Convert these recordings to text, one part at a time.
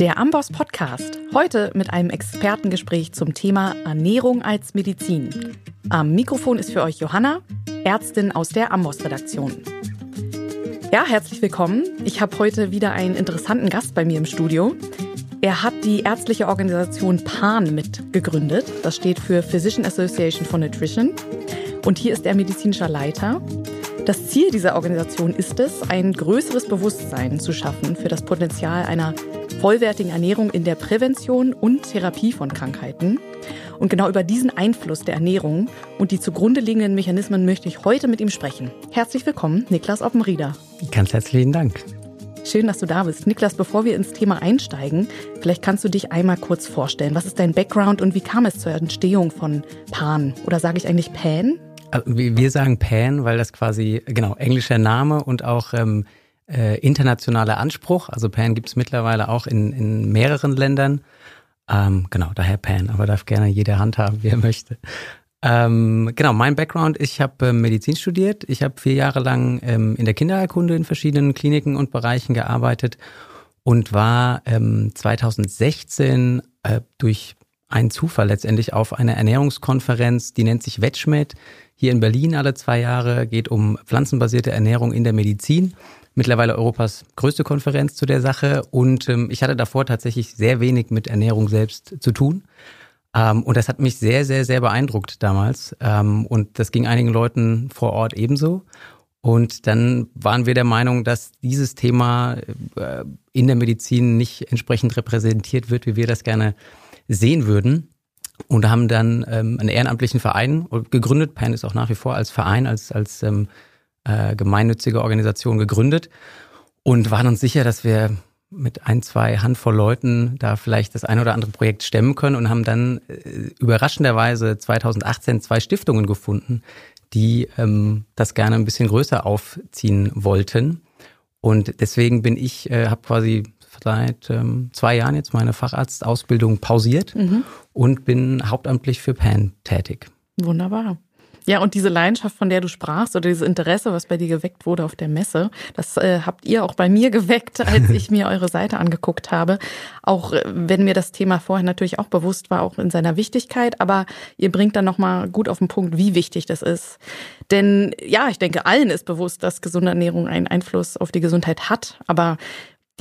Der Amboss Podcast. Heute mit einem Expertengespräch zum Thema Ernährung als Medizin. Am Mikrofon ist für euch Johanna, Ärztin aus der Amboss Redaktion. Ja, herzlich willkommen. Ich habe heute wieder einen interessanten Gast bei mir im Studio. Er hat die ärztliche Organisation PAN mitgegründet. Das steht für Physician Association for Nutrition. Und hier ist er medizinischer Leiter. Das Ziel dieser Organisation ist es, ein größeres Bewusstsein zu schaffen für das Potenzial einer vollwertigen Ernährung in der Prävention und Therapie von Krankheiten. Und genau über diesen Einfluss der Ernährung und die zugrunde liegenden Mechanismen möchte ich heute mit ihm sprechen. Herzlich willkommen, Niklas Oppenrieder. Ganz herzlichen Dank. Schön, dass du da bist. Niklas, bevor wir ins Thema einsteigen, vielleicht kannst du dich einmal kurz vorstellen. Was ist dein Background und wie kam es zur Entstehung von Pan? Oder sage ich eigentlich Pan? Äh, wir sagen Pan, weil das quasi, genau, englischer Name und auch ähm, äh, internationaler Anspruch. Also Pan gibt es mittlerweile auch in, in mehreren Ländern. Ähm, genau, daher Pan, aber darf gerne jeder handhaben, wie er möchte. Ähm, genau, mein Background, ich habe äh, Medizin studiert. Ich habe vier Jahre lang ähm, in der Kindererkunde in verschiedenen Kliniken und Bereichen gearbeitet und war ähm, 2016 äh, durch einen Zufall letztendlich auf einer Ernährungskonferenz, die nennt sich Wetschmed, hier in Berlin alle zwei Jahre, geht um pflanzenbasierte Ernährung in der Medizin. Mittlerweile Europas größte Konferenz zu der Sache. Und ähm, ich hatte davor tatsächlich sehr wenig mit Ernährung selbst zu tun. Ähm, und das hat mich sehr, sehr, sehr beeindruckt damals. Ähm, und das ging einigen Leuten vor Ort ebenso. Und dann waren wir der Meinung, dass dieses Thema äh, in der Medizin nicht entsprechend repräsentiert wird, wie wir das gerne sehen würden und haben dann ähm, einen ehrenamtlichen Verein gegründet. PAN ist auch nach wie vor als Verein, als, als ähm, äh, gemeinnützige Organisation gegründet und waren uns sicher, dass wir mit ein, zwei Handvoll Leuten da vielleicht das eine oder andere Projekt stemmen können und haben dann äh, überraschenderweise 2018 zwei Stiftungen gefunden, die ähm, das gerne ein bisschen größer aufziehen wollten. Und deswegen bin ich, äh, habe quasi seit ähm, zwei Jahren jetzt meine Facharztausbildung pausiert mhm. und bin hauptamtlich für PAN tätig. Wunderbar. Ja, und diese Leidenschaft, von der du sprachst, oder dieses Interesse, was bei dir geweckt wurde auf der Messe, das äh, habt ihr auch bei mir geweckt, als ich mir eure Seite angeguckt habe. Auch äh, wenn mir das Thema vorher natürlich auch bewusst war, auch in seiner Wichtigkeit, aber ihr bringt dann nochmal gut auf den Punkt, wie wichtig das ist. Denn ja, ich denke, allen ist bewusst, dass gesunde Ernährung einen Einfluss auf die Gesundheit hat, aber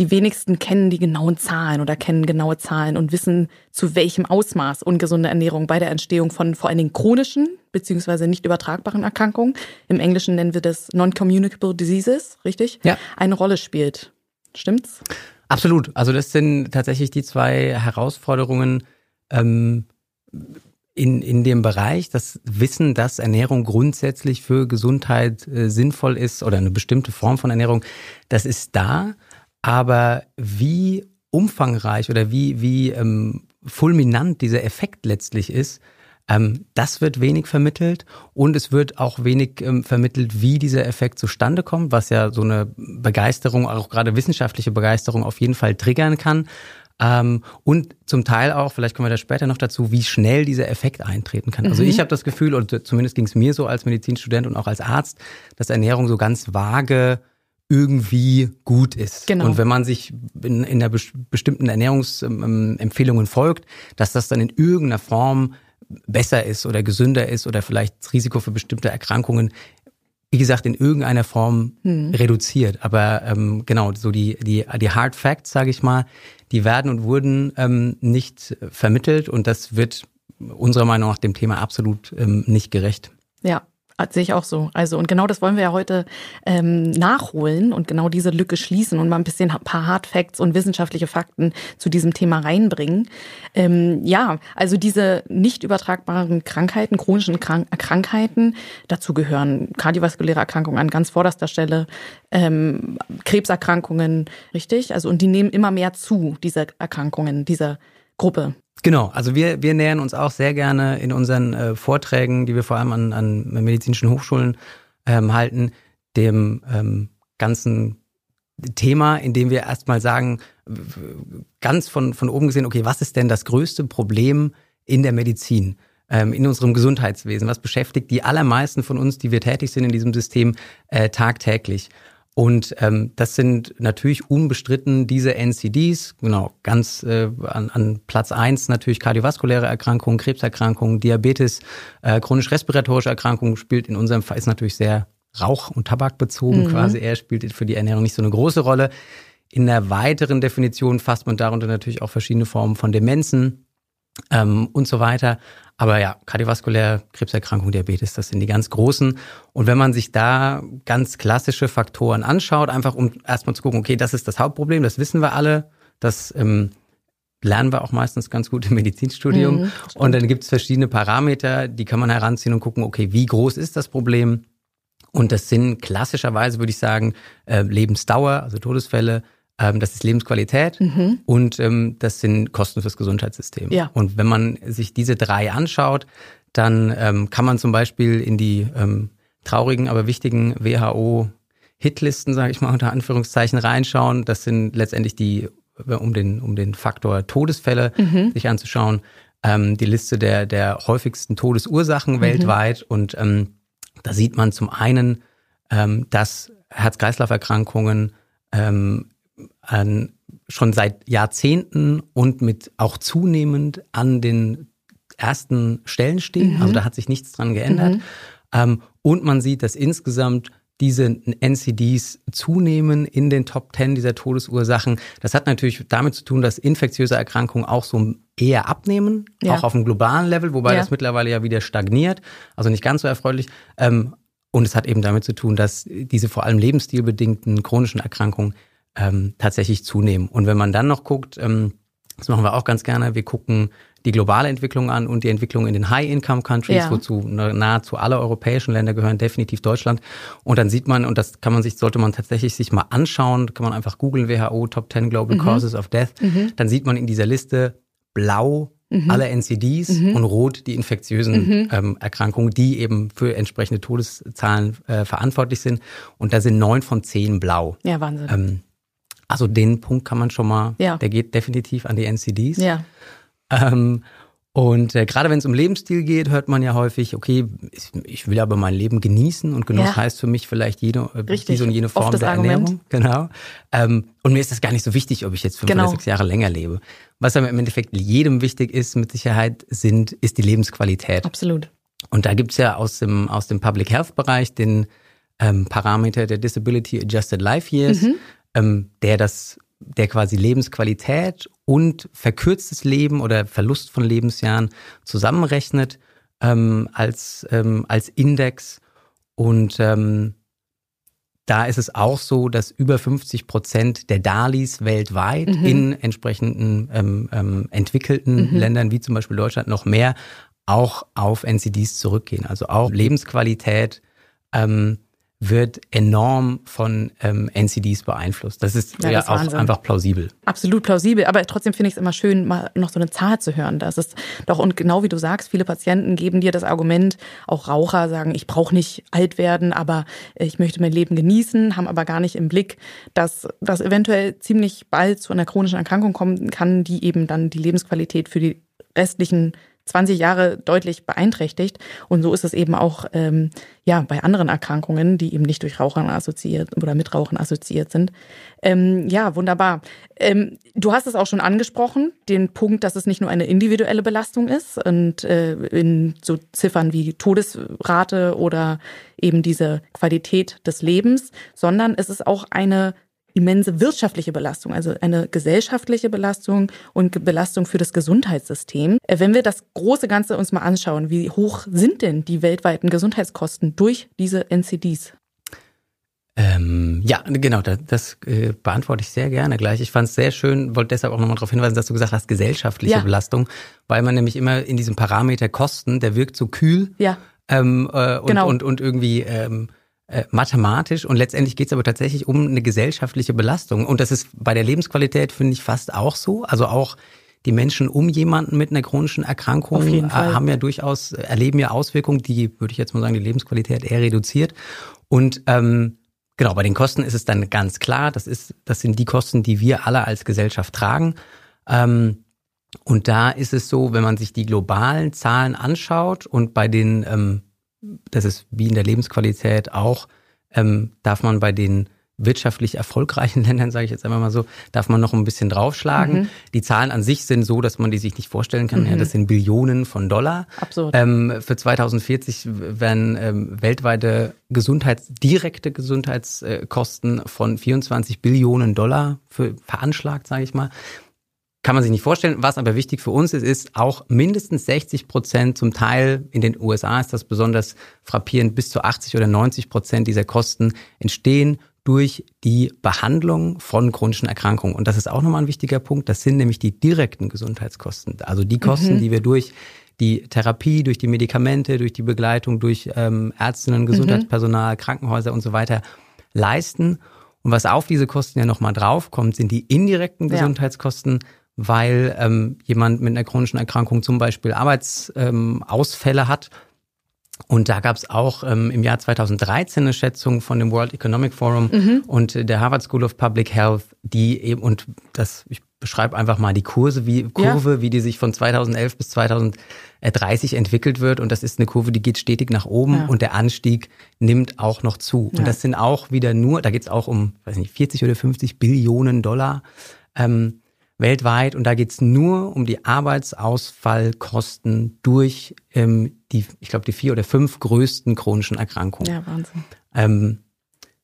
die wenigsten kennen die genauen Zahlen oder kennen genaue Zahlen und wissen, zu welchem Ausmaß ungesunde Ernährung bei der Entstehung von vor allen Dingen chronischen beziehungsweise nicht übertragbaren Erkrankungen, im Englischen nennen wir das Non-Communicable Diseases, richtig? Ja. Eine Rolle spielt. Stimmt's? Absolut. Also das sind tatsächlich die zwei Herausforderungen ähm, in, in dem Bereich, das Wissen, dass Ernährung grundsätzlich für Gesundheit äh, sinnvoll ist oder eine bestimmte Form von Ernährung, das ist da. Aber wie umfangreich oder wie, wie ähm, fulminant dieser Effekt letztlich ist, ähm, das wird wenig vermittelt und es wird auch wenig ähm, vermittelt, wie dieser Effekt zustande kommt, was ja so eine Begeisterung, auch gerade wissenschaftliche Begeisterung auf jeden Fall triggern kann. Ähm, und zum Teil auch, vielleicht kommen wir da später noch dazu, wie schnell dieser Effekt eintreten kann. Also mhm. ich habe das Gefühl, und zumindest ging es mir so als Medizinstudent und auch als Arzt, dass Ernährung so ganz vage irgendwie gut ist. Genau. Und wenn man sich in, in der bestimmten Ernährungsempfehlungen folgt, dass das dann in irgendeiner Form besser ist oder gesünder ist oder vielleicht das Risiko für bestimmte Erkrankungen, wie gesagt, in irgendeiner Form hm. reduziert. Aber ähm, genau, so die, die, die Hard Facts, sage ich mal, die werden und wurden ähm, nicht vermittelt und das wird unserer Meinung nach dem Thema absolut ähm, nicht gerecht. Ja, Sehe ich auch so. Also, und genau das wollen wir ja heute ähm, nachholen und genau diese Lücke schließen und mal ein bisschen ein paar Hard Facts und wissenschaftliche Fakten zu diesem Thema reinbringen. Ähm, ja, also diese nicht übertragbaren Krankheiten, chronischen Krank Krankheiten, dazu gehören kardiovaskuläre Erkrankungen an ganz vorderster Stelle, ähm, Krebserkrankungen, richtig? Also, und die nehmen immer mehr zu, diese Erkrankungen, diese Gruppe. Genau, also wir, wir nähern uns auch sehr gerne in unseren äh, Vorträgen, die wir vor allem an, an medizinischen Hochschulen ähm, halten, dem ähm, ganzen Thema, in dem wir erstmal sagen, ganz von, von oben gesehen, okay, was ist denn das größte Problem in der Medizin, ähm, in unserem Gesundheitswesen? Was beschäftigt die allermeisten von uns, die wir tätig sind in diesem System, äh, tagtäglich? Und ähm, das sind natürlich unbestritten diese NCDs, genau, ganz äh, an, an Platz eins natürlich kardiovaskuläre Erkrankungen, Krebserkrankungen, Diabetes, äh, chronisch-respiratorische Erkrankungen spielt in unserem Fall ist natürlich sehr Rauch- und Tabakbezogen mhm. quasi. Er spielt für die Ernährung nicht so eine große Rolle. In der weiteren Definition fasst man darunter natürlich auch verschiedene Formen von Demenzen ähm, und so weiter. Aber ja, kardiovaskulär, Krebserkrankung, Diabetes, das sind die ganz großen. Und wenn man sich da ganz klassische Faktoren anschaut, einfach um erstmal zu gucken, okay, das ist das Hauptproblem, das wissen wir alle, das ähm, lernen wir auch meistens ganz gut im Medizinstudium. Mhm, und dann gibt es verschiedene Parameter, die kann man heranziehen und gucken, okay, wie groß ist das Problem? Und das sind klassischerweise, würde ich sagen, äh, Lebensdauer, also Todesfälle, das ist Lebensqualität mhm. und ähm, das sind Kosten fürs Gesundheitssystem. Ja. Und wenn man sich diese drei anschaut, dann ähm, kann man zum Beispiel in die ähm, traurigen, aber wichtigen WHO Hitlisten, sage ich mal unter Anführungszeichen, reinschauen. Das sind letztendlich die, um den, um den Faktor Todesfälle mhm. sich anzuschauen, ähm, die Liste der, der häufigsten Todesursachen mhm. weltweit. Und ähm, da sieht man zum einen, ähm, dass Herz-Kreislauf-Erkrankungen ähm, an, schon seit Jahrzehnten und mit auch zunehmend an den ersten Stellen stehen. Mhm. Also da hat sich nichts dran geändert. Mhm. Ähm, und man sieht, dass insgesamt diese NCDs zunehmen in den Top 10 dieser Todesursachen. Das hat natürlich damit zu tun, dass infektiöse Erkrankungen auch so eher abnehmen, ja. auch auf einem globalen Level, wobei ja. das mittlerweile ja wieder stagniert, also nicht ganz so erfreulich. Ähm, und es hat eben damit zu tun, dass diese vor allem lebensstilbedingten chronischen Erkrankungen ähm, tatsächlich zunehmen. Und wenn man dann noch guckt, ähm, das machen wir auch ganz gerne, wir gucken die globale Entwicklung an und die Entwicklung in den High-Income-Countries, ja. wozu nahezu alle europäischen Länder gehören, definitiv Deutschland. Und dann sieht man, und das kann man sich, sollte man tatsächlich sich mal anschauen, kann man einfach googeln, WHO Top 10 Global mhm. Causes of Death, mhm. dann sieht man in dieser Liste blau mhm. alle NCDs mhm. und rot die infektiösen mhm. ähm, Erkrankungen, die eben für entsprechende Todeszahlen äh, verantwortlich sind. Und da sind neun von zehn blau. Ja, Wahnsinn. Ähm, also den Punkt kann man schon mal, ja. der geht definitiv an die NCDs. Ja. Ähm, und äh, gerade wenn es um Lebensstil geht, hört man ja häufig, okay, ich, ich will aber mein Leben genießen und Genuss ja. heißt für mich vielleicht jede, äh, diese und jene Form der Argument. Ernährung. Genau. Ähm, und mir ist das gar nicht so wichtig, ob ich jetzt fünf genau. oder sechs Jahre länger lebe. Was aber im Endeffekt jedem wichtig ist, mit Sicherheit, sind, ist die Lebensqualität. Absolut. Und da gibt's ja aus dem, aus dem Public Health Bereich den ähm, Parameter der Disability Adjusted Life Years. Mhm ähm, der das, der quasi Lebensqualität und verkürztes Leben oder Verlust von Lebensjahren zusammenrechnet ähm, als, ähm, als Index. Und ähm, da ist es auch so, dass über 50 Prozent der Dalis weltweit mhm. in entsprechenden ähm, ähm, entwickelten mhm. Ländern wie zum Beispiel Deutschland noch mehr auch auf NCDs zurückgehen. Also auch Lebensqualität ähm, wird enorm von ähm, NCDs beeinflusst. Das ist ja, ja das auch Wahnsinn. einfach plausibel. Absolut plausibel, aber trotzdem finde ich es immer schön, mal noch so eine Zahl zu hören. Das ist doch, und genau wie du sagst, viele Patienten geben dir das Argument, auch Raucher sagen, ich brauche nicht alt werden, aber ich möchte mein Leben genießen, haben aber gar nicht im Blick, dass das eventuell ziemlich bald zu einer chronischen Erkrankung kommen kann, die eben dann die Lebensqualität für die restlichen 20 Jahre deutlich beeinträchtigt. Und so ist es eben auch ähm, ja bei anderen Erkrankungen, die eben nicht durch Rauchern assoziiert oder mit Rauchen assoziiert sind. Ähm, ja, wunderbar. Ähm, du hast es auch schon angesprochen, den Punkt, dass es nicht nur eine individuelle Belastung ist und äh, in so Ziffern wie Todesrate oder eben diese Qualität des Lebens, sondern es ist auch eine immense wirtschaftliche Belastung, also eine gesellschaftliche Belastung und Belastung für das Gesundheitssystem. Äh, wenn wir das große Ganze uns mal anschauen, wie hoch sind denn die weltweiten Gesundheitskosten durch diese NCDs? Ähm, ja, genau, das, das äh, beantworte ich sehr gerne gleich. Ich fand es sehr schön, wollte deshalb auch nochmal darauf hinweisen, dass du gesagt hast, gesellschaftliche ja. Belastung, weil man nämlich immer in diesem Parameter Kosten, der wirkt so kühl ja. ähm, äh, und, genau. und, und irgendwie ähm, äh, mathematisch und letztendlich geht es aber tatsächlich um eine gesellschaftliche Belastung. Und das ist bei der Lebensqualität, finde ich, fast auch so. Also auch die Menschen um jemanden mit einer chronischen Erkrankung äh, haben ja durchaus, erleben ja Auswirkungen, die, würde ich jetzt mal sagen, die Lebensqualität eher reduziert. Und ähm, genau, bei den Kosten ist es dann ganz klar, das ist, das sind die Kosten, die wir alle als Gesellschaft tragen. Ähm, und da ist es so, wenn man sich die globalen Zahlen anschaut und bei den ähm, das ist wie in der Lebensqualität auch, ähm, darf man bei den wirtschaftlich erfolgreichen Ländern, sage ich jetzt einmal mal so, darf man noch ein bisschen draufschlagen. Mhm. Die Zahlen an sich sind so, dass man die sich nicht vorstellen kann. Mhm. Ja, das sind Billionen von Dollar. Absurd. Ähm, für 2040 werden ähm, weltweite Gesundheits, direkte Gesundheitskosten von 24 Billionen Dollar für, veranschlagt, sage ich mal. Kann man sich nicht vorstellen. Was aber wichtig für uns ist, ist auch mindestens 60 Prozent, zum Teil in den USA ist das besonders frappierend, bis zu 80 oder 90 Prozent dieser Kosten entstehen durch die Behandlung von chronischen Erkrankungen. Und das ist auch nochmal ein wichtiger Punkt. Das sind nämlich die direkten Gesundheitskosten. Also die Kosten, mhm. die wir durch die Therapie, durch die Medikamente, durch die Begleitung, durch ähm, Ärztinnen, Gesundheitspersonal, mhm. Krankenhäuser und so weiter leisten. Und was auf diese Kosten ja nochmal draufkommt, sind die indirekten Gesundheitskosten, ja. Weil ähm, jemand mit einer chronischen Erkrankung zum Beispiel Arbeitsausfälle ähm, hat und da gab es auch ähm, im Jahr 2013 eine Schätzung von dem World Economic Forum mhm. und der Harvard School of Public Health, die eben, und das, ich beschreibe einfach mal die Kurse, wie, Kurve, ja. wie die sich von 2011 bis 2030 entwickelt wird. Und das ist eine Kurve, die geht stetig nach oben ja. und der Anstieg nimmt auch noch zu. Ja. Und das sind auch wieder nur, da geht es auch um, weiß nicht, 40 oder 50 Billionen Dollar. Ähm, weltweit und da geht's nur um die Arbeitsausfallkosten durch ähm, die, ich glaube, die vier oder fünf größten chronischen Erkrankungen. Ja, Wahnsinn. Ähm,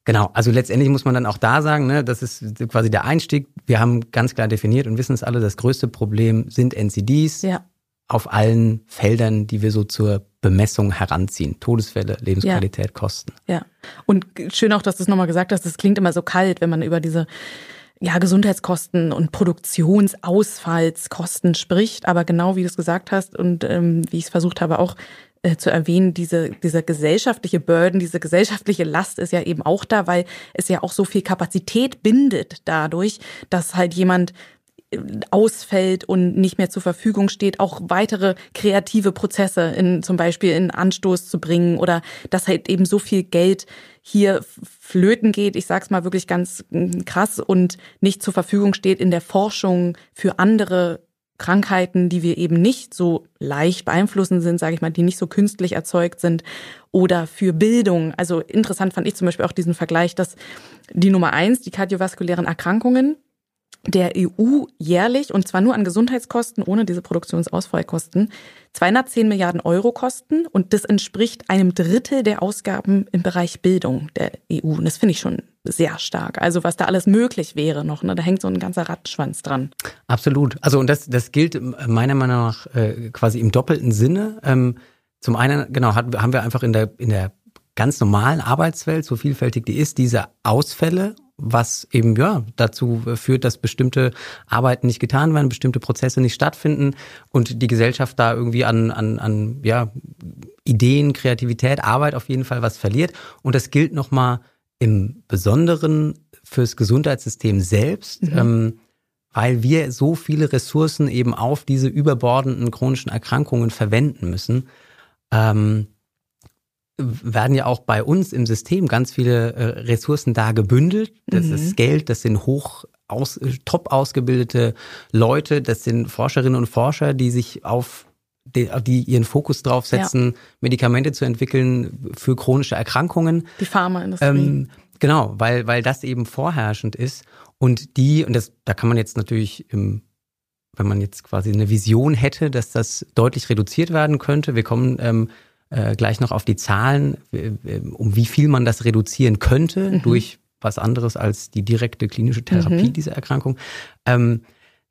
genau, also letztendlich muss man dann auch da sagen, ne, das ist quasi der Einstieg. Wir haben ganz klar definiert und wissen es alle, das größte Problem sind NCDs ja. auf allen Feldern, die wir so zur Bemessung heranziehen. Todesfälle, Lebensqualität, ja. Kosten. Ja, und schön auch, dass du es nochmal gesagt hast, das klingt immer so kalt, wenn man über diese ja, Gesundheitskosten und Produktionsausfallskosten spricht. Aber genau wie du es gesagt hast und ähm, wie ich es versucht habe auch äh, zu erwähnen, diese, dieser gesellschaftliche Burden, diese gesellschaftliche Last ist ja eben auch da, weil es ja auch so viel Kapazität bindet dadurch, dass halt jemand ausfällt und nicht mehr zur Verfügung steht, auch weitere kreative Prozesse in zum Beispiel in Anstoß zu bringen oder dass halt eben so viel Geld hier flöten geht, ich sag's mal wirklich ganz krass und nicht zur Verfügung steht in der Forschung für andere Krankheiten, die wir eben nicht so leicht beeinflussen sind, sage ich mal, die nicht so künstlich erzeugt sind oder für Bildung. Also interessant fand ich zum Beispiel auch diesen Vergleich, dass die Nummer eins, die kardiovaskulären Erkrankungen, der EU jährlich, und zwar nur an Gesundheitskosten, ohne diese Produktionsausfallkosten, 210 Milliarden Euro kosten. Und das entspricht einem Drittel der Ausgaben im Bereich Bildung der EU. Und das finde ich schon sehr stark. Also was da alles möglich wäre noch, ne? da hängt so ein ganzer Radschwanz dran. Absolut. Also und das, das gilt meiner Meinung nach äh, quasi im doppelten Sinne. Ähm, zum einen, genau, hat, haben wir einfach in der, in der ganz normalen Arbeitswelt, so vielfältig die ist, diese Ausfälle was eben ja dazu führt, dass bestimmte Arbeiten nicht getan werden, bestimmte Prozesse nicht stattfinden und die Gesellschaft da irgendwie an, an, an ja, Ideen, Kreativität, Arbeit auf jeden Fall was verliert. Und das gilt nochmal im Besonderen fürs Gesundheitssystem selbst. Mhm. Ähm, weil wir so viele Ressourcen eben auf diese überbordenden chronischen Erkrankungen verwenden müssen. Ähm, werden ja auch bei uns im System ganz viele äh, Ressourcen da gebündelt. Das mhm. ist Geld, das sind hoch aus, top ausgebildete Leute, das sind Forscherinnen und Forscher, die sich auf die, die ihren Fokus drauf setzen, ja. Medikamente zu entwickeln für chronische Erkrankungen. Die Pharmaindustrie. Ähm, genau, weil, weil das eben vorherrschend ist. Und die, und das, da kann man jetzt natürlich im wenn man jetzt quasi eine Vision hätte, dass das deutlich reduziert werden könnte. Wir kommen ähm, äh, gleich noch auf die Zahlen, um wie viel man das reduzieren könnte mhm. durch was anderes als die direkte klinische Therapie mhm. dieser Erkrankung. Ähm,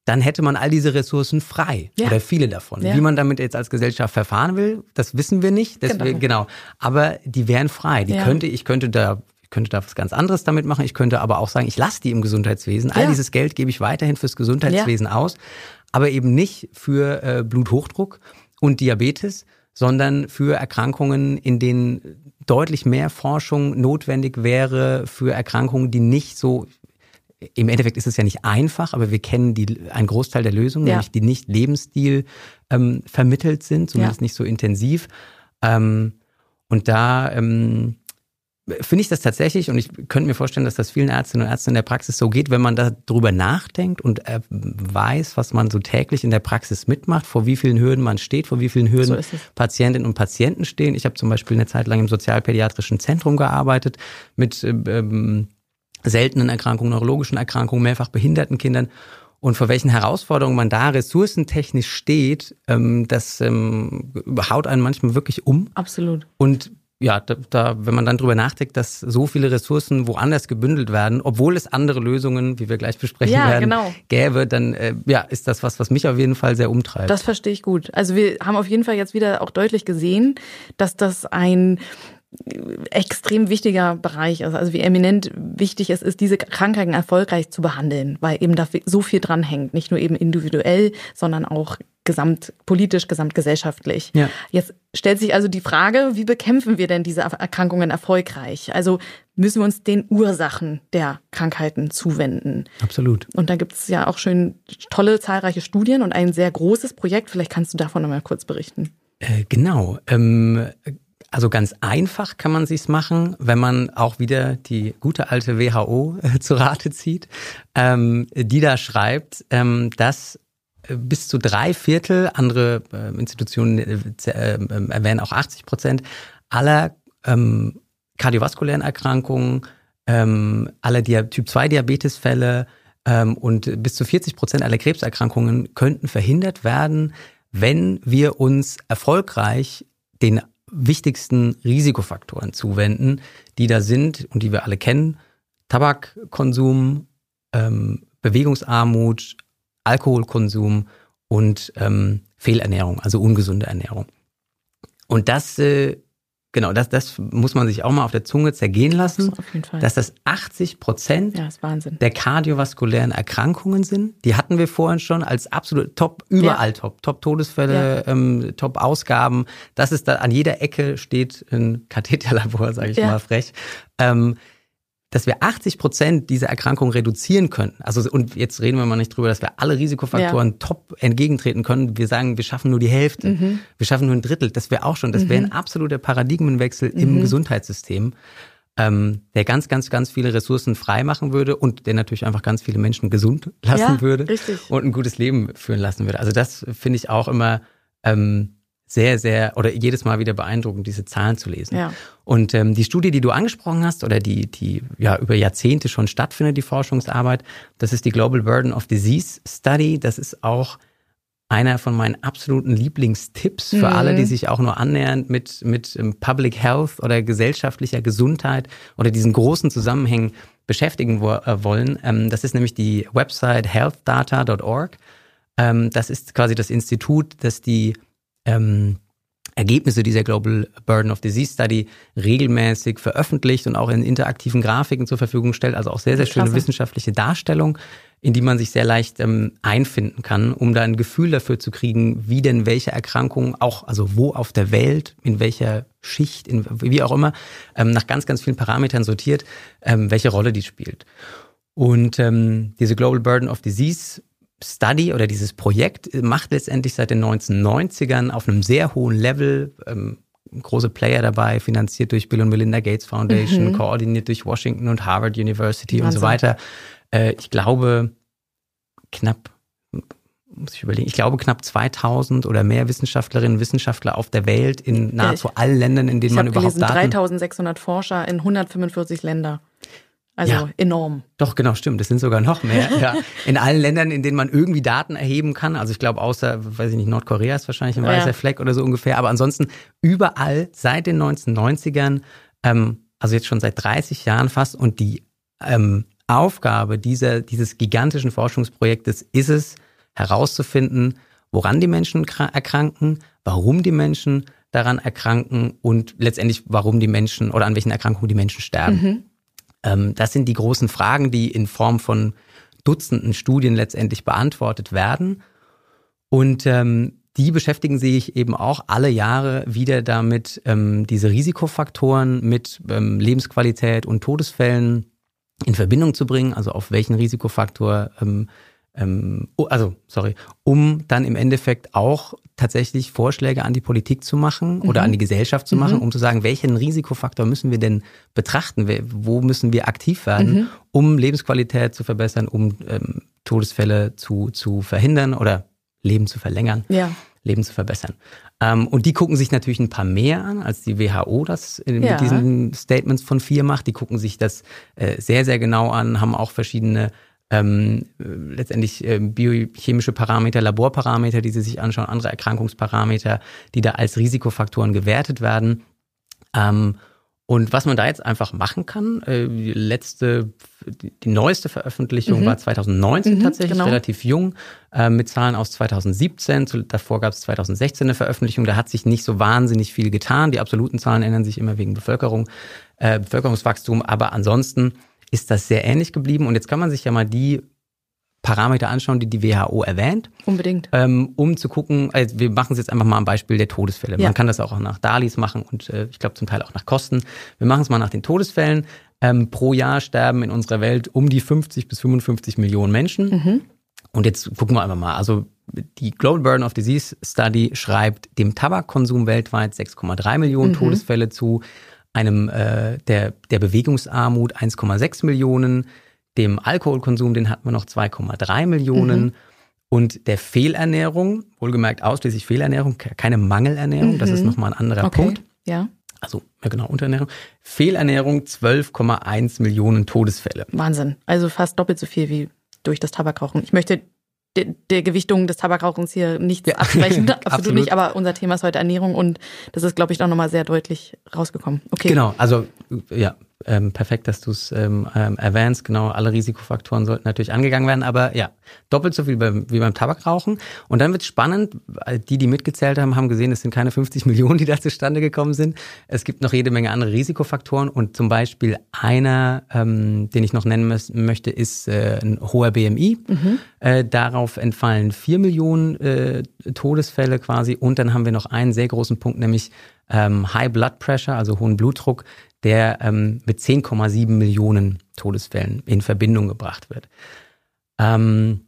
dann hätte man all diese Ressourcen frei ja. oder viele davon. Ja. Wie man damit jetzt als Gesellschaft verfahren will, das wissen wir nicht. Deswegen, genau. genau. Aber die wären frei. Die ja. könnte, ich könnte da ich könnte da was ganz anderes damit machen. Ich könnte aber auch sagen, ich lasse die im Gesundheitswesen. All dieses Geld gebe ich weiterhin fürs Gesundheitswesen aus, aber eben nicht für äh, Bluthochdruck und Diabetes, sondern für Erkrankungen, in denen deutlich mehr Forschung notwendig wäre, für Erkrankungen, die nicht so im Endeffekt ist es ja nicht einfach, aber wir kennen die, einen Großteil der Lösungen, ja. nämlich die nicht Lebensstil ähm, vermittelt sind, zumindest ja. nicht so intensiv. Ähm, und da ähm, finde ich das tatsächlich, und ich könnte mir vorstellen, dass das vielen Ärztinnen und Ärzten in der Praxis so geht, wenn man darüber nachdenkt und äh, weiß, was man so täglich in der Praxis mitmacht, vor wie vielen Hürden man steht, vor wie vielen Hürden so Patientinnen und Patienten stehen. Ich habe zum Beispiel eine Zeit lang im sozialpädiatrischen Zentrum gearbeitet mit ähm, seltenen Erkrankungen, neurologischen Erkrankungen, mehrfach behinderten Kindern und vor welchen Herausforderungen man da ressourcentechnisch steht, ähm, das ähm, haut einen manchmal wirklich um. Absolut. Und ja, da, da, wenn man dann drüber nachdenkt, dass so viele Ressourcen woanders gebündelt werden, obwohl es andere Lösungen, wie wir gleich besprechen ja, werden, genau. gäbe, dann äh, ja, ist das was, was mich auf jeden Fall sehr umtreibt. Das verstehe ich gut. Also wir haben auf jeden Fall jetzt wieder auch deutlich gesehen, dass das ein extrem wichtiger Bereich ist. Also wie eminent wichtig es ist, diese Krankheiten erfolgreich zu behandeln, weil eben da so viel dran hängt. Nicht nur eben individuell, sondern auch gesamtpolitisch, gesamtgesellschaftlich. Ja. Jetzt stellt sich also die Frage, wie bekämpfen wir denn diese Erkrankungen erfolgreich? Also müssen wir uns den Ursachen der Krankheiten zuwenden. Absolut. Und da gibt es ja auch schön tolle, zahlreiche Studien und ein sehr großes Projekt. Vielleicht kannst du davon nochmal kurz berichten. Äh, genau. Ähm also ganz einfach kann man sich's machen, wenn man auch wieder die gute alte WHO äh, zu Rate zieht, ähm, die da schreibt, ähm, dass äh, bis zu drei Viertel, andere äh, Institutionen äh, äh, erwähnen auch 80 Prozent, aller ähm, kardiovaskulären Erkrankungen, ähm, aller Typ-2-Diabetesfälle ähm, und bis zu 40 Prozent aller Krebserkrankungen könnten verhindert werden, wenn wir uns erfolgreich den wichtigsten Risikofaktoren zuwenden, die da sind und die wir alle kennen. Tabakkonsum, ähm, Bewegungsarmut, Alkoholkonsum und ähm, Fehlernährung, also ungesunde Ernährung. Und das äh, Genau, das, das muss man sich auch mal auf der Zunge zergehen lassen, auf jeden Fall. dass das 80 Prozent ja, der kardiovaskulären Erkrankungen sind. Die hatten wir vorhin schon als absolut top, überall ja. top. Top Todesfälle, ja. ähm, top Ausgaben. Das ist da, an jeder Ecke steht ein Katheterlabor, sage ich mal frech. Ähm, dass wir 80 Prozent dieser Erkrankung reduzieren könnten. Also und jetzt reden wir mal nicht drüber, dass wir alle Risikofaktoren ja. top entgegentreten können. Wir sagen, wir schaffen nur die Hälfte, mhm. wir schaffen nur ein Drittel. Das wäre auch schon, das wäre ein mhm. absoluter Paradigmenwechsel mhm. im Gesundheitssystem, ähm, der ganz, ganz, ganz viele Ressourcen freimachen würde und der natürlich einfach ganz viele Menschen gesund lassen ja, würde richtig. und ein gutes Leben führen lassen würde. Also das finde ich auch immer ähm, sehr, sehr oder jedes Mal wieder beeindruckend, diese Zahlen zu lesen. Ja. Und ähm, die Studie, die du angesprochen hast oder die, die ja über Jahrzehnte schon stattfindet, die Forschungsarbeit, das ist die Global Burden of Disease Study. Das ist auch einer von meinen absoluten Lieblingstipps für mhm. alle, die sich auch nur annähernd mit, mit ähm, Public Health oder gesellschaftlicher Gesundheit oder diesen großen Zusammenhängen beschäftigen wo, äh, wollen. Ähm, das ist nämlich die Website healthdata.org. Ähm, das ist quasi das Institut, das die ähm, Ergebnisse dieser Global Burden of Disease Study regelmäßig veröffentlicht und auch in interaktiven Grafiken zur Verfügung stellt. Also auch sehr, sehr schöne wissenschaftliche Darstellung, in die man sich sehr leicht ähm, einfinden kann, um da ein Gefühl dafür zu kriegen, wie denn welche Erkrankungen auch, also wo auf der Welt, in welcher Schicht, in, wie auch immer, ähm, nach ganz, ganz vielen Parametern sortiert, ähm, welche Rolle die spielt. Und ähm, diese Global Burden of Disease Study oder dieses Projekt macht letztendlich seit den 1990ern auf einem sehr hohen Level ähm, große Player dabei, finanziert durch Bill und Melinda Gates Foundation, mhm. koordiniert durch Washington und Harvard University Wahnsinn. und so weiter. Äh, ich glaube, knapp, muss ich überlegen, ich glaube knapp 2000 oder mehr Wissenschaftlerinnen und Wissenschaftler auf der Welt in nahezu ja, allen Ländern, in denen man überhaupt gelesen, Daten... 3600 Forscher in 145 Länder. Also ja, enorm. Doch, genau, stimmt. Es sind sogar noch mehr. ja. In allen Ländern, in denen man irgendwie Daten erheben kann. Also ich glaube, außer, weiß ich nicht, Nordkorea ist wahrscheinlich ein weißer ja. Fleck oder so ungefähr. Aber ansonsten überall seit den 1990ern, ähm, also jetzt schon seit 30 Jahren fast. Und die ähm, Aufgabe dieser, dieses gigantischen Forschungsprojektes ist es, herauszufinden, woran die Menschen erkranken, warum die Menschen daran erkranken und letztendlich, warum die Menschen oder an welchen Erkrankungen die Menschen sterben. Mhm. Ähm, das sind die großen Fragen, die in Form von Dutzenden Studien letztendlich beantwortet werden. Und ähm, die beschäftigen sich eben auch alle Jahre wieder damit, ähm, diese Risikofaktoren mit ähm, Lebensqualität und Todesfällen in Verbindung zu bringen, also auf welchen Risikofaktor ähm, ähm, also sorry, um dann im Endeffekt auch tatsächlich Vorschläge an die Politik zu machen mhm. oder an die Gesellschaft zu machen, mhm. um zu sagen, welchen Risikofaktor müssen wir denn betrachten, wo müssen wir aktiv werden, mhm. um Lebensqualität zu verbessern, um ähm, Todesfälle zu, zu verhindern oder Leben zu verlängern, ja. Leben zu verbessern. Ähm, und die gucken sich natürlich ein paar mehr an, als die WHO das ja. mit diesen Statements von vier macht. Die gucken sich das äh, sehr, sehr genau an, haben auch verschiedene ähm, letztendlich äh, biochemische Parameter, Laborparameter, die sie sich anschauen, andere Erkrankungsparameter, die da als Risikofaktoren gewertet werden. Ähm, und was man da jetzt einfach machen kann, äh, die letzte, die neueste Veröffentlichung mhm. war 2019 mhm, tatsächlich, genau. relativ jung, äh, mit Zahlen aus 2017. Davor gab es 2016 eine Veröffentlichung, da hat sich nicht so wahnsinnig viel getan. Die absoluten Zahlen ändern sich immer wegen Bevölkerung, äh, Bevölkerungswachstum, aber ansonsten ist das sehr ähnlich geblieben. Und jetzt kann man sich ja mal die Parameter anschauen, die die WHO erwähnt. Unbedingt. Ähm, um zu gucken, also wir machen es jetzt einfach mal am Beispiel der Todesfälle. Ja. Man kann das auch nach Dalis machen und äh, ich glaube zum Teil auch nach Kosten. Wir machen es mal nach den Todesfällen. Ähm, pro Jahr sterben in unserer Welt um die 50 bis 55 Millionen Menschen. Mhm. Und jetzt gucken wir einfach mal. Also die Global Burden of Disease Study schreibt dem Tabakkonsum weltweit 6,3 Millionen mhm. Todesfälle zu, einem äh, der, der Bewegungsarmut 1,6 Millionen, dem Alkoholkonsum, den hatten wir noch 2,3 Millionen. Mhm. Und der Fehlernährung, wohlgemerkt ausschließlich Fehlernährung, keine Mangelernährung, mhm. das ist mhm. nochmal ein anderer okay. Punkt. Ja. Also, ja genau, Unterernährung. Fehlernährung 12,1 Millionen Todesfälle. Wahnsinn. Also fast doppelt so viel wie durch das Tabakrauchen. Ich möchte der, der Gewichtung des Tabakrauchens hier nichts ja. absprechen, absolut, absolut nicht, aber unser Thema ist heute Ernährung und das ist, glaube ich, auch nochmal sehr deutlich rausgekommen. Okay. Genau, also ja, ähm, perfekt, dass du es ähm, ähm, erwähnst. Genau, alle Risikofaktoren sollten natürlich angegangen werden, aber ja, doppelt so viel beim, wie beim Tabakrauchen. Und dann wird es spannend, die, die mitgezählt haben, haben gesehen, es sind keine 50 Millionen, die da zustande gekommen sind. Es gibt noch jede Menge andere Risikofaktoren und zum Beispiel einer, ähm, den ich noch nennen möchte, ist äh, ein hoher BMI. Mhm. Äh, darauf entfallen vier Millionen äh, Todesfälle quasi. Und dann haben wir noch einen sehr großen Punkt, nämlich ähm, High Blood Pressure, also hohen Blutdruck der ähm, mit 10,7 Millionen Todesfällen in Verbindung gebracht wird. Ähm,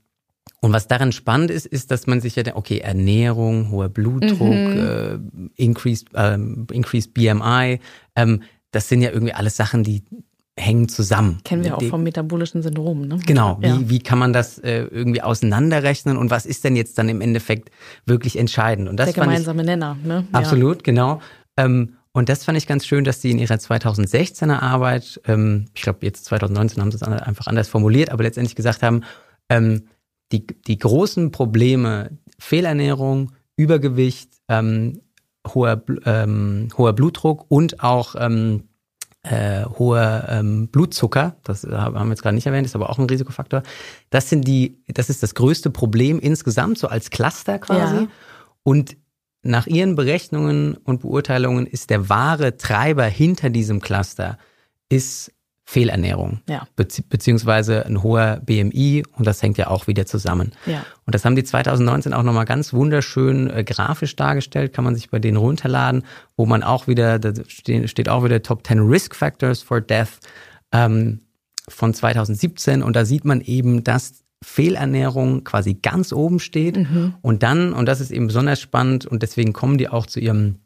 und was daran spannend ist, ist, dass man sich ja, okay, Ernährung, hoher Blutdruck, mhm. äh, increased, äh, increased BMI, ähm, das sind ja irgendwie alles Sachen, die hängen zusammen. Kennen wir auch vom metabolischen Syndrom, ne? Genau. Ja. Wie, wie kann man das äh, irgendwie auseinanderrechnen und was ist denn jetzt dann im Endeffekt wirklich entscheidend? Und das Der gemeinsame ich, Nenner, ne? Absolut, ja. genau. Ähm, und das fand ich ganz schön, dass sie in ihrer 2016er Arbeit, ähm, ich glaube jetzt 2019 haben sie es einfach anders formuliert, aber letztendlich gesagt haben, ähm, die, die großen Probleme, Fehlernährung, Übergewicht, ähm, hoher, ähm, hoher Blutdruck und auch ähm, äh, hoher ähm, Blutzucker, das haben wir jetzt gerade nicht erwähnt, ist aber auch ein Risikofaktor. Das sind die, das ist das größte Problem insgesamt, so als Cluster quasi. Ja. Und nach ihren Berechnungen und Beurteilungen ist der wahre Treiber hinter diesem Cluster ist Fehlernährung, ja. Bezie beziehungsweise ein hoher BMI und das hängt ja auch wieder zusammen. Ja. Und das haben die 2019 auch nochmal ganz wunderschön äh, grafisch dargestellt, kann man sich bei denen runterladen, wo man auch wieder, da steht, steht auch wieder Top 10 Risk Factors for Death ähm, von 2017 und da sieht man eben, dass Fehlernährung quasi ganz oben steht. Mhm. Und dann, und das ist eben besonders spannend, und deswegen kommen die auch zu ihrem,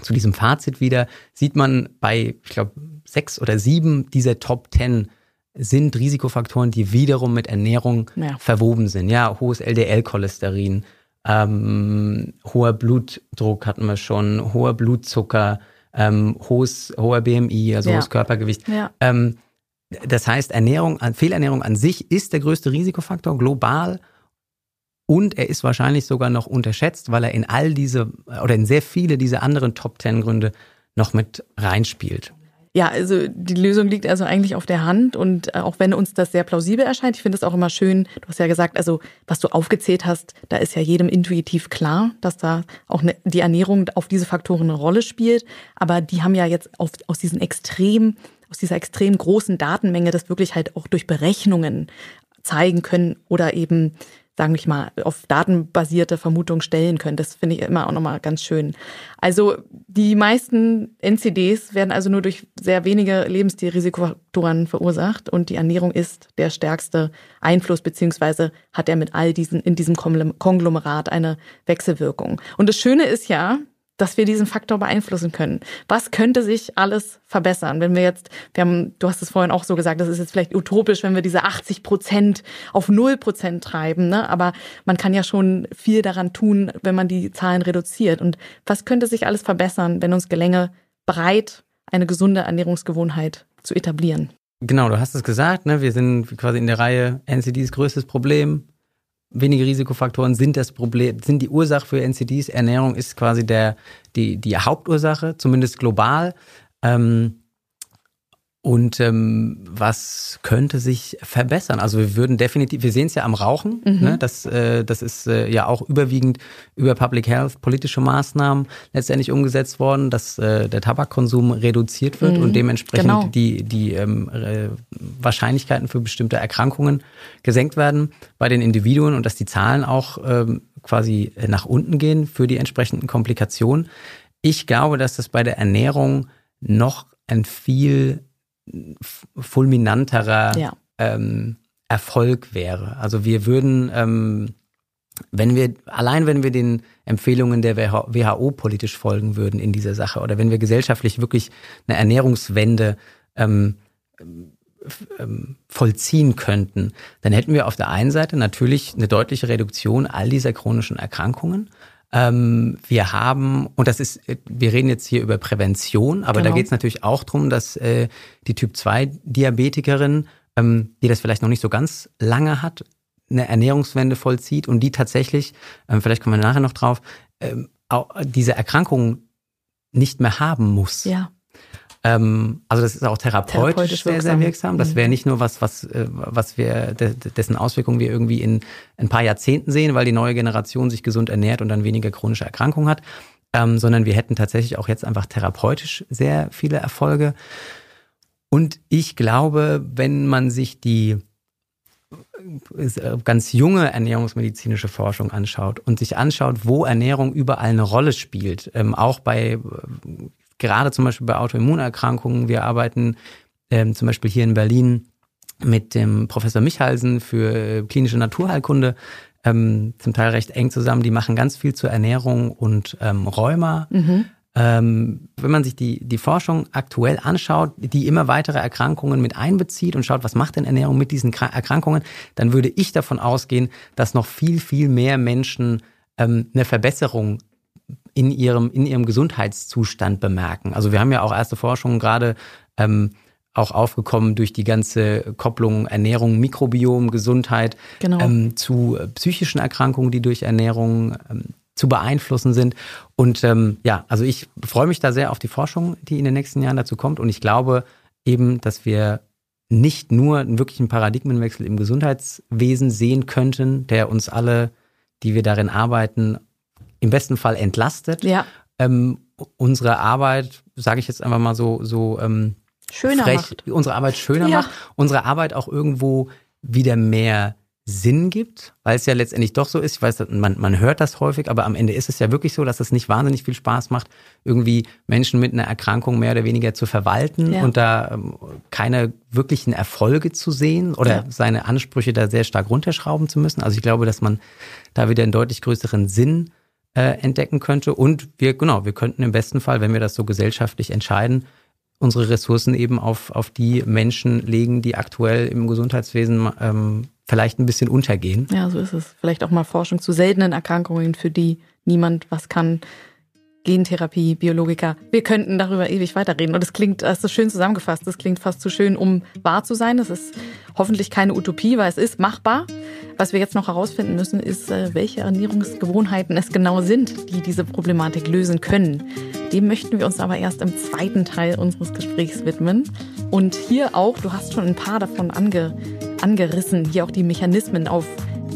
zu diesem Fazit wieder, sieht man bei, ich glaube, sechs oder sieben dieser Top Ten sind Risikofaktoren, die wiederum mit Ernährung ja. verwoben sind. Ja, hohes LDL-Cholesterin, ähm, hoher Blutdruck hatten wir schon, hoher Blutzucker, ähm, hohes, hoher BMI, also ja. hohes Körpergewicht. Ja. Ähm, das heißt, Ernährung, Fehlernährung an sich ist der größte Risikofaktor global und er ist wahrscheinlich sogar noch unterschätzt, weil er in all diese oder in sehr viele dieser anderen Top Ten Gründe noch mit reinspielt. Ja, also die Lösung liegt also eigentlich auf der Hand und äh, auch wenn uns das sehr plausibel erscheint, ich finde es auch immer schön, du hast ja gesagt, also was du aufgezählt hast, da ist ja jedem intuitiv klar, dass da auch ne, die Ernährung auf diese Faktoren eine Rolle spielt, aber die haben ja jetzt auf, aus diesen extrem aus dieser extrem großen Datenmenge das wirklich halt auch durch Berechnungen zeigen können oder eben, sagen wir mal, auf datenbasierte Vermutungen stellen können. Das finde ich immer auch nochmal ganz schön. Also die meisten NCDs werden also nur durch sehr wenige Lebensstilrisikofaktoren verursacht und die Ernährung ist der stärkste Einfluss, beziehungsweise hat er mit all diesen, in diesem Konglomerat eine Wechselwirkung. Und das Schöne ist ja, dass wir diesen Faktor beeinflussen können. Was könnte sich alles verbessern, wenn wir jetzt, wir haben, du hast es vorhin auch so gesagt, das ist jetzt vielleicht utopisch, wenn wir diese 80 Prozent auf 0 Prozent treiben, ne? aber man kann ja schon viel daran tun, wenn man die Zahlen reduziert. Und was könnte sich alles verbessern, wenn uns gelänge, breit eine gesunde Ernährungsgewohnheit zu etablieren? Genau, du hast es gesagt, ne? wir sind quasi in der Reihe NCDs größtes Problem, wenige Risikofaktoren sind das Problem, sind die Ursache für NCDs. Ernährung ist quasi der, die, die Hauptursache, zumindest global. Ähm, und ähm, was könnte sich verbessern? Also wir würden definitiv, wir sehen es ja am Rauchen, mhm. ne? das, äh, das ist äh, ja auch überwiegend über Public Health, politische Maßnahmen letztendlich umgesetzt worden, dass äh, der Tabakkonsum reduziert wird mhm. und dementsprechend genau. die, die ähm, äh, Wahrscheinlichkeiten für bestimmte Erkrankungen gesenkt werden bei den Individuen und dass die Zahlen auch ähm, quasi nach unten gehen für die entsprechenden Komplikationen. Ich glaube, dass das bei der Ernährung noch ein viel fulminanterer ja. ähm, Erfolg wäre. Also wir würden, ähm, wenn wir, allein wenn wir den Empfehlungen der WHO politisch folgen würden in dieser Sache oder wenn wir gesellschaftlich wirklich eine Ernährungswende ähm, ähm, vollziehen könnten, dann hätten wir auf der einen Seite natürlich eine deutliche Reduktion all dieser chronischen Erkrankungen ähm, wir haben, und das ist, wir reden jetzt hier über Prävention, aber genau. da geht es natürlich auch darum, dass äh, die Typ-2-Diabetikerin, ähm, die das vielleicht noch nicht so ganz lange hat, eine Ernährungswende vollzieht und die tatsächlich, ähm, vielleicht kommen wir nachher noch drauf, ähm, diese Erkrankung nicht mehr haben muss. Ja. Ähm, also das ist auch therapeutisch, therapeutisch sehr, sehr wirksam. Das mhm. wäre nicht nur was, was, äh, was wir, dessen Auswirkungen wir irgendwie in ein paar Jahrzehnten sehen, weil die neue Generation sich gesund ernährt und dann weniger chronische Erkrankungen hat, ähm, sondern wir hätten tatsächlich auch jetzt einfach therapeutisch sehr viele Erfolge. Und ich glaube, wenn man sich die äh, ganz junge ernährungsmedizinische Forschung anschaut und sich anschaut, wo Ernährung überall eine Rolle spielt, ähm, auch bei gerade zum Beispiel bei Autoimmunerkrankungen. Wir arbeiten ähm, zum Beispiel hier in Berlin mit dem Professor Michalsen für äh, klinische Naturheilkunde ähm, zum Teil recht eng zusammen. Die machen ganz viel zur Ernährung und ähm, Rheuma. Mhm. Ähm, wenn man sich die, die Forschung aktuell anschaut, die immer weitere Erkrankungen mit einbezieht und schaut, was macht denn Ernährung mit diesen Erkrankungen, dann würde ich davon ausgehen, dass noch viel, viel mehr Menschen ähm, eine Verbesserung in ihrem, in ihrem Gesundheitszustand bemerken. Also wir haben ja auch erste Forschungen gerade ähm, auch aufgekommen durch die ganze Kopplung Ernährung, Mikrobiom, Gesundheit genau. ähm, zu psychischen Erkrankungen, die durch Ernährung ähm, zu beeinflussen sind. Und ähm, ja, also ich freue mich da sehr auf die Forschung, die in den nächsten Jahren dazu kommt. Und ich glaube eben, dass wir nicht nur einen wirklichen Paradigmenwechsel im Gesundheitswesen sehen könnten, der uns alle, die wir darin arbeiten, im besten Fall entlastet. Ja. Ähm, unsere Arbeit, sage ich jetzt einfach mal so, so ähm, schöner frech, macht. unsere Arbeit schöner ja. macht, unsere Arbeit auch irgendwo wieder mehr Sinn gibt, weil es ja letztendlich doch so ist. Ich weiß, man, man hört das häufig, aber am Ende ist es ja wirklich so, dass es nicht wahnsinnig viel Spaß macht, irgendwie Menschen mit einer Erkrankung mehr oder weniger zu verwalten ja. und da ähm, keine wirklichen Erfolge zu sehen oder ja. seine Ansprüche da sehr stark runterschrauben zu müssen. Also ich glaube, dass man da wieder einen deutlich größeren Sinn äh, entdecken könnte. Und wir, genau, wir könnten im besten Fall, wenn wir das so gesellschaftlich entscheiden, unsere Ressourcen eben auf, auf die Menschen legen, die aktuell im Gesundheitswesen ähm, vielleicht ein bisschen untergehen. Ja, so ist es. Vielleicht auch mal Forschung zu seltenen Erkrankungen, für die niemand was kann. Gentherapie, Biologiker. Wir könnten darüber ewig weiterreden. Und es klingt, das ist schön zusammengefasst. Das klingt fast zu schön, um wahr zu sein. Das ist hoffentlich keine Utopie, weil es ist machbar. Was wir jetzt noch herausfinden müssen, ist, äh, welche Ernährungsgewohnheiten es genau sind, die diese Problematik lösen können. Dem möchten wir uns aber erst im zweiten Teil unseres Gesprächs widmen. Und hier auch, du hast schon ein paar davon ange, angerissen, hier auch die Mechanismen auf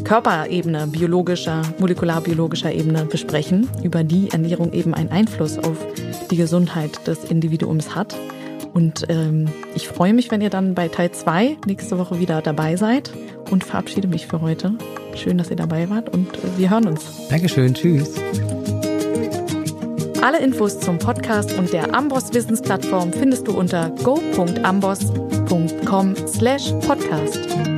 Körperebene, biologischer, molekularbiologischer Ebene besprechen, über die Ernährung eben einen Einfluss auf die Gesundheit des Individuums hat. Und ähm, ich freue mich, wenn ihr dann bei Teil 2 nächste Woche wieder dabei seid und verabschiede mich für heute. Schön, dass ihr dabei wart und äh, wir hören uns. Dankeschön, tschüss. Alle Infos zum Podcast und der Amboss Wissensplattform findest du unter go.amboss.com/podcast.